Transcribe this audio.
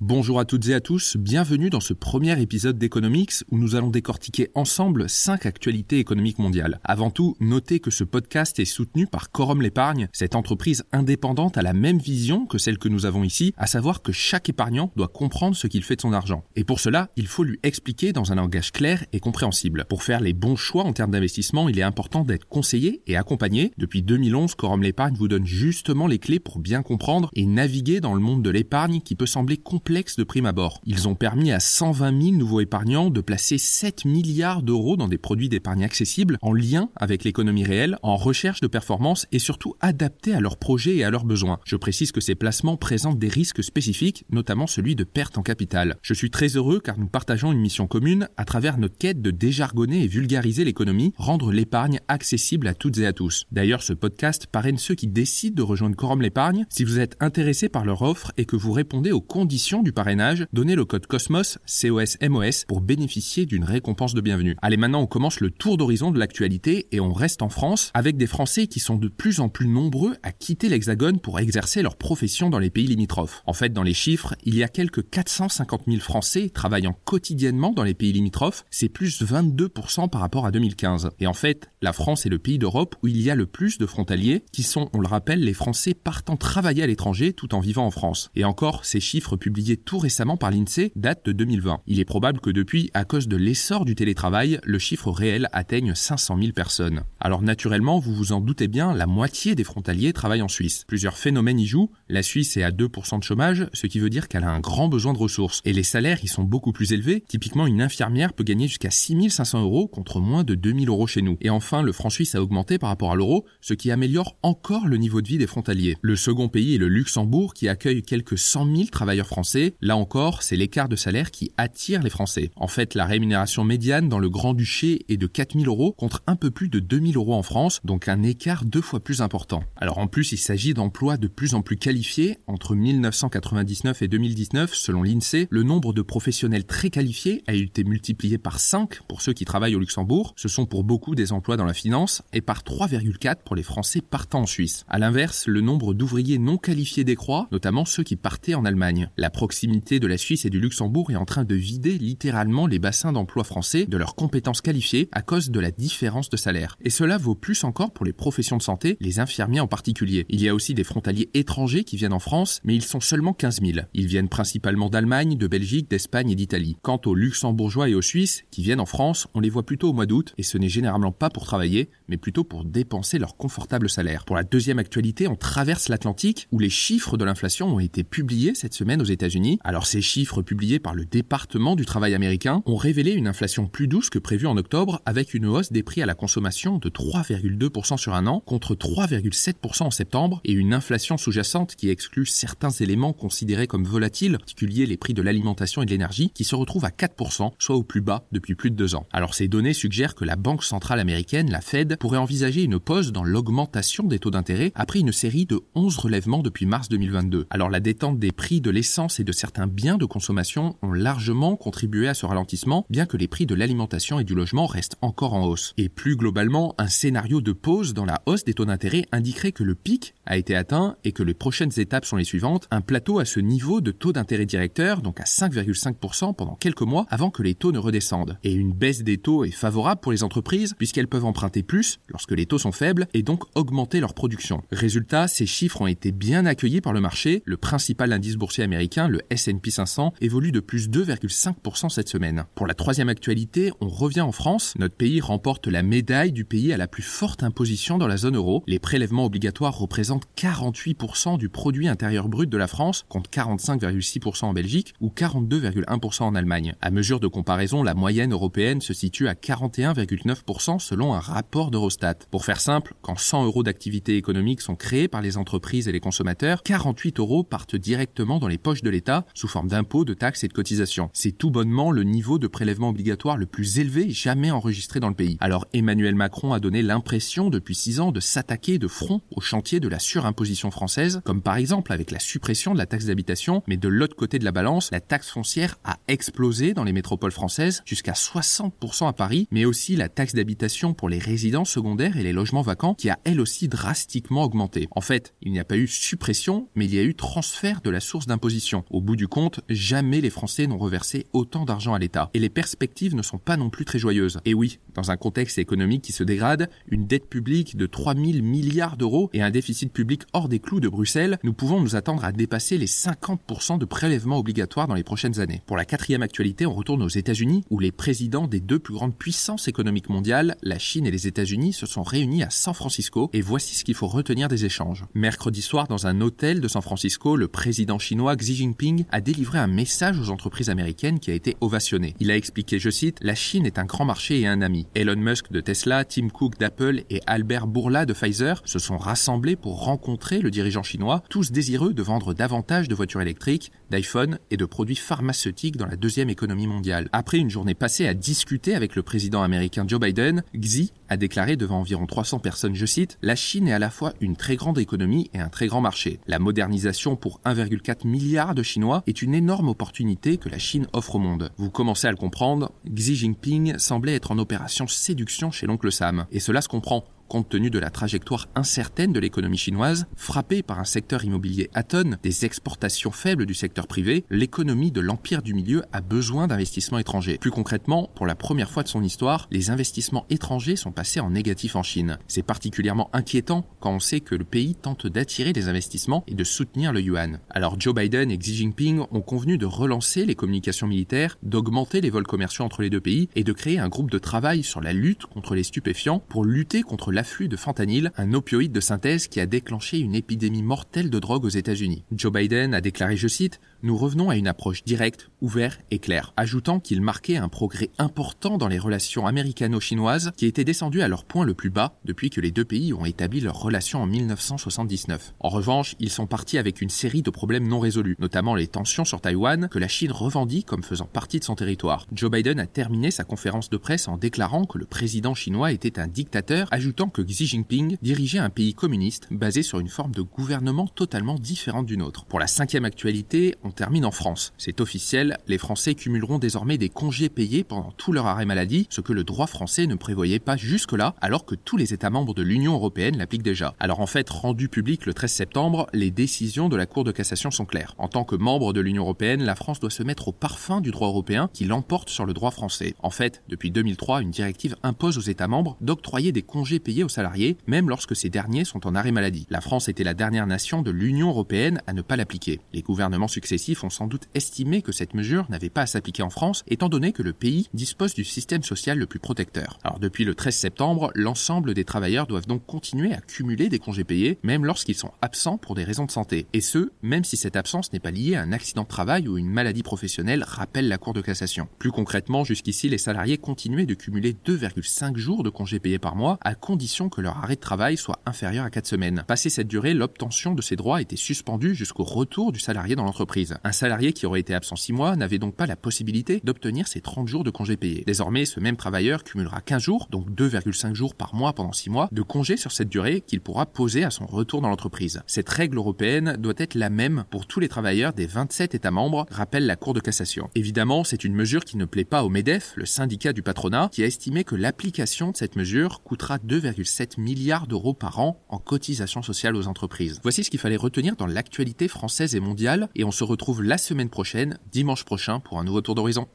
Bonjour à toutes et à tous, bienvenue dans ce premier épisode d'Economics où nous allons décortiquer ensemble 5 actualités économiques mondiales. Avant tout, notez que ce podcast est soutenu par Corum l'épargne, cette entreprise indépendante a la même vision que celle que nous avons ici, à savoir que chaque épargnant doit comprendre ce qu'il fait de son argent. Et pour cela, il faut lui expliquer dans un langage clair et compréhensible. Pour faire les bons choix en termes d'investissement, il est important d'être conseillé et accompagné. Depuis 2011, Corum l'épargne vous donne justement les clés pour bien comprendre et naviguer dans le monde de l'épargne qui peut sembler de prime abord. Ils ont permis à 120 000 nouveaux épargnants de placer 7 milliards d'euros dans des produits d'épargne accessibles, en lien avec l'économie réelle, en recherche de performance et surtout adaptés à leurs projets et à leurs besoins. Je précise que ces placements présentent des risques spécifiques, notamment celui de perte en capital. Je suis très heureux car nous partageons une mission commune à travers notre quête de déjargonner et vulgariser l'économie, rendre l'épargne accessible à toutes et à tous. D'ailleurs, ce podcast parraine ceux qui décident de rejoindre Quorum l'épargne. Si vous êtes intéressé par leur offre et que vous répondez aux conditions du parrainage, donnez le code COSMOS, COSMOS, pour bénéficier d'une récompense de bienvenue. Allez, maintenant on commence le tour d'horizon de l'actualité et on reste en France avec des Français qui sont de plus en plus nombreux à quitter l'Hexagone pour exercer leur profession dans les pays limitrophes. En fait, dans les chiffres, il y a quelques 450 000 Français travaillant quotidiennement dans les pays limitrophes, c'est plus 22% par rapport à 2015. Et en fait, la France est le pays d'Europe où il y a le plus de frontaliers, qui sont, on le rappelle, les Français partant travailler à l'étranger tout en vivant en France. Et encore, ces chiffres publiés tout récemment par l'INSEE date de 2020. Il est probable que depuis, à cause de l'essor du télétravail, le chiffre réel atteigne 500 000 personnes. Alors naturellement, vous vous en doutez bien, la moitié des frontaliers travaillent en Suisse. Plusieurs phénomènes y jouent. La Suisse est à 2% de chômage, ce qui veut dire qu'elle a un grand besoin de ressources. Et les salaires y sont beaucoup plus élevés. Typiquement, une infirmière peut gagner jusqu'à 6500 euros contre moins de 2000 euros chez nous. Et enfin, le franc suisse a augmenté par rapport à l'euro, ce qui améliore encore le niveau de vie des frontaliers. Le second pays est le Luxembourg qui accueille quelques 100 000 travailleurs français là encore, c'est l'écart de salaire qui attire les Français. En fait, la rémunération médiane dans le Grand-Duché est de 4000 euros contre un peu plus de 2000 euros en France, donc un écart deux fois plus important. Alors en plus, il s'agit d'emplois de plus en plus qualifiés. Entre 1999 et 2019, selon l'INSEE, le nombre de professionnels très qualifiés a été multiplié par 5 pour ceux qui travaillent au Luxembourg. Ce sont pour beaucoup des emplois dans la finance et par 3,4 pour les Français partant en Suisse. À l'inverse, le nombre d'ouvriers non qualifiés décroît, notamment ceux qui partaient en Allemagne. Proximité de la Suisse et du Luxembourg est en train de vider littéralement les bassins d'emploi français de leurs compétences qualifiées à cause de la différence de salaire. Et cela vaut plus encore pour les professions de santé, les infirmiers en particulier. Il y a aussi des frontaliers étrangers qui viennent en France, mais ils sont seulement 15 000. Ils viennent principalement d'Allemagne, de Belgique, d'Espagne et d'Italie. Quant aux luxembourgeois et aux Suisses qui viennent en France, on les voit plutôt au mois d'août, et ce n'est généralement pas pour travailler, mais plutôt pour dépenser leur confortable salaire. Pour la deuxième actualité, on traverse l'Atlantique, où les chiffres de l'inflation ont été publiés cette semaine aux États-Unis alors ces chiffres publiés par le département du travail américain ont révélé une inflation plus douce que prévu en octobre avec une hausse des prix à la consommation de 3,2% sur un an contre 3,7% en septembre et une inflation sous-jacente qui exclut certains éléments considérés comme volatiles, en particulier les prix de l'alimentation et de l'énergie, qui se retrouvent à 4%, soit au plus bas depuis plus de deux ans. Alors ces données suggèrent que la Banque centrale américaine, la Fed, pourrait envisager une pause dans l'augmentation des taux d'intérêt après une série de 11 relèvements depuis mars 2022. Alors la détente des prix de l'essence et de certains biens de consommation ont largement contribué à ce ralentissement, bien que les prix de l'alimentation et du logement restent encore en hausse. Et plus globalement, un scénario de pause dans la hausse des taux d'intérêt indiquerait que le pic a été atteint et que les prochaines étapes sont les suivantes. Un plateau à ce niveau de taux d'intérêt directeur, donc à 5,5% pendant quelques mois avant que les taux ne redescendent. Et une baisse des taux est favorable pour les entreprises puisqu'elles peuvent emprunter plus lorsque les taux sont faibles et donc augmenter leur production. Résultat, ces chiffres ont été bien accueillis par le marché. Le principal indice boursier américain, le S&P 500, évolue de plus 2,5% cette semaine. Pour la troisième actualité, on revient en France. Notre pays remporte la médaille du pays à la plus forte imposition dans la zone euro. Les prélèvements obligatoires représentent 48% du produit intérieur brut de la France, contre 45,6% en Belgique ou 42,1% en Allemagne. À mesure de comparaison, la moyenne européenne se situe à 41,9% selon un rapport d'Eurostat. Pour faire simple, quand 100 euros d'activité économique sont créés par les entreprises et les consommateurs, 48 euros partent directement dans les poches de l'État sous forme d'impôts, de taxes et de cotisations. C'est tout bonnement le niveau de prélèvement obligatoire le plus élevé jamais enregistré dans le pays. Alors Emmanuel Macron a donné l'impression depuis 6 ans de s'attaquer de front au chantier de la surimposition française, comme par exemple avec la suppression de la taxe d'habitation, mais de l'autre côté de la balance, la taxe foncière a explosé dans les métropoles françaises jusqu'à 60% à Paris, mais aussi la taxe d'habitation pour les résidences secondaires et les logements vacants qui a elle aussi drastiquement augmenté. En fait, il n'y a pas eu suppression, mais il y a eu transfert de la source d'imposition. Au bout du compte, jamais les Français n'ont reversé autant d'argent à l'État. Et les perspectives ne sont pas non plus très joyeuses. Et oui, dans un contexte économique qui se dégrade, une dette publique de 3000 milliards d'euros et un déficit public hors des clous de Bruxelles, nous pouvons nous attendre à dépasser les 50% de prélèvements obligatoires dans les prochaines années. Pour la quatrième actualité, on retourne aux États-Unis, où les présidents des deux plus grandes puissances économiques mondiales, la Chine et les États-Unis, se sont réunis à San Francisco, et voici ce qu'il faut retenir des échanges. Mercredi soir, dans un hôtel de San Francisco, le président chinois Xi Jinping a délivré un message aux entreprises américaines qui a été ovationné. Il a expliqué, je cite, La Chine est un grand marché et un ami. Elon Musk de Tesla, Tim Cook d'Apple et Albert Bourla de Pfizer se sont rassemblés pour rencontrer le dirigeant chinois, tous désireux de vendre davantage de voitures électriques, d'iPhone et de produits pharmaceutiques dans la deuxième économie mondiale. Après une journée passée à discuter avec le président américain Joe Biden, Xi a déclaré devant environ 300 personnes, je cite, La Chine est à la fois une très grande économie et un très grand marché. La modernisation pour 1,4 milliard de Chinois est une énorme opportunité que la Chine offre au monde. Vous commencez à le comprendre, Xi Jinping semblait être en opération séduction chez l'oncle Sam. Et cela se comprend compte tenu de la trajectoire incertaine de l'économie chinoise, frappée par un secteur immobilier atone, des exportations faibles du secteur privé, l'économie de l'empire du milieu a besoin d'investissements étrangers. Plus concrètement, pour la première fois de son histoire, les investissements étrangers sont passés en négatif en Chine. C'est particulièrement inquiétant quand on sait que le pays tente d'attirer des investissements et de soutenir le yuan. Alors Joe Biden et Xi Jinping ont convenu de relancer les communications militaires, d'augmenter les vols commerciaux entre les deux pays et de créer un groupe de travail sur la lutte contre les stupéfiants pour lutter contre l'afflux de fentanyl, un opioïde de synthèse qui a déclenché une épidémie mortelle de drogue aux États-Unis. Joe Biden a déclaré, je cite, Nous revenons à une approche directe, ouverte et claire, ajoutant qu'il marquait un progrès important dans les relations américano-chinoises qui étaient descendues à leur point le plus bas depuis que les deux pays ont établi leurs relations en 1979. En revanche, ils sont partis avec une série de problèmes non résolus, notamment les tensions sur Taïwan que la Chine revendique comme faisant partie de son territoire. Joe Biden a terminé sa conférence de presse en déclarant que le président chinois était un dictateur, ajoutant que Xi Jinping dirigeait un pays communiste basé sur une forme de gouvernement totalement différente d'une autre. Pour la cinquième actualité, termine en France. C'est officiel, les Français cumuleront désormais des congés payés pendant tout leur arrêt maladie, ce que le droit français ne prévoyait pas jusque-là, alors que tous les États membres de l'Union européenne l'appliquent déjà. Alors en fait, rendu public le 13 septembre, les décisions de la Cour de cassation sont claires. En tant que membre de l'Union européenne, la France doit se mettre au parfum du droit européen qui l'emporte sur le droit français. En fait, depuis 2003, une directive impose aux États membres d'octroyer des congés payés aux salariés, même lorsque ces derniers sont en arrêt maladie. La France était la dernière nation de l'Union européenne à ne pas l'appliquer. Les gouvernements successifs ont sans doute estimé que cette mesure n'avait pas à s'appliquer en France, étant donné que le pays dispose du système social le plus protecteur. Alors depuis le 13 septembre, l'ensemble des travailleurs doivent donc continuer à cumuler des congés payés, même lorsqu'ils sont absents pour des raisons de santé. Et ce, même si cette absence n'est pas liée à un accident de travail ou une maladie professionnelle, rappelle la Cour de cassation. Plus concrètement, jusqu'ici, les salariés continuaient de cumuler 2,5 jours de congés payés par mois, à condition que leur arrêt de travail soit inférieur à 4 semaines. Passé cette durée, l'obtention de ces droits était suspendue jusqu'au retour du salarié dans l'entreprise. Un salarié qui aurait été absent 6 mois n'avait donc pas la possibilité d'obtenir ses 30 jours de congés payés. Désormais, ce même travailleur cumulera 15 jours, donc 2,5 jours par mois pendant 6 mois, de congés sur cette durée qu'il pourra poser à son retour dans l'entreprise. Cette règle européenne doit être la même pour tous les travailleurs des 27 États membres, rappelle la Cour de cassation. Évidemment, c'est une mesure qui ne plaît pas au MEDEF, le syndicat du patronat, qui a estimé que l'application de cette mesure coûtera 2,7 milliards d'euros par an en cotisation sociale aux entreprises. Voici ce qu'il fallait retenir dans l'actualité française et mondiale, et on se retrouve la semaine prochaine, dimanche prochain, pour un nouveau tour d'horizon.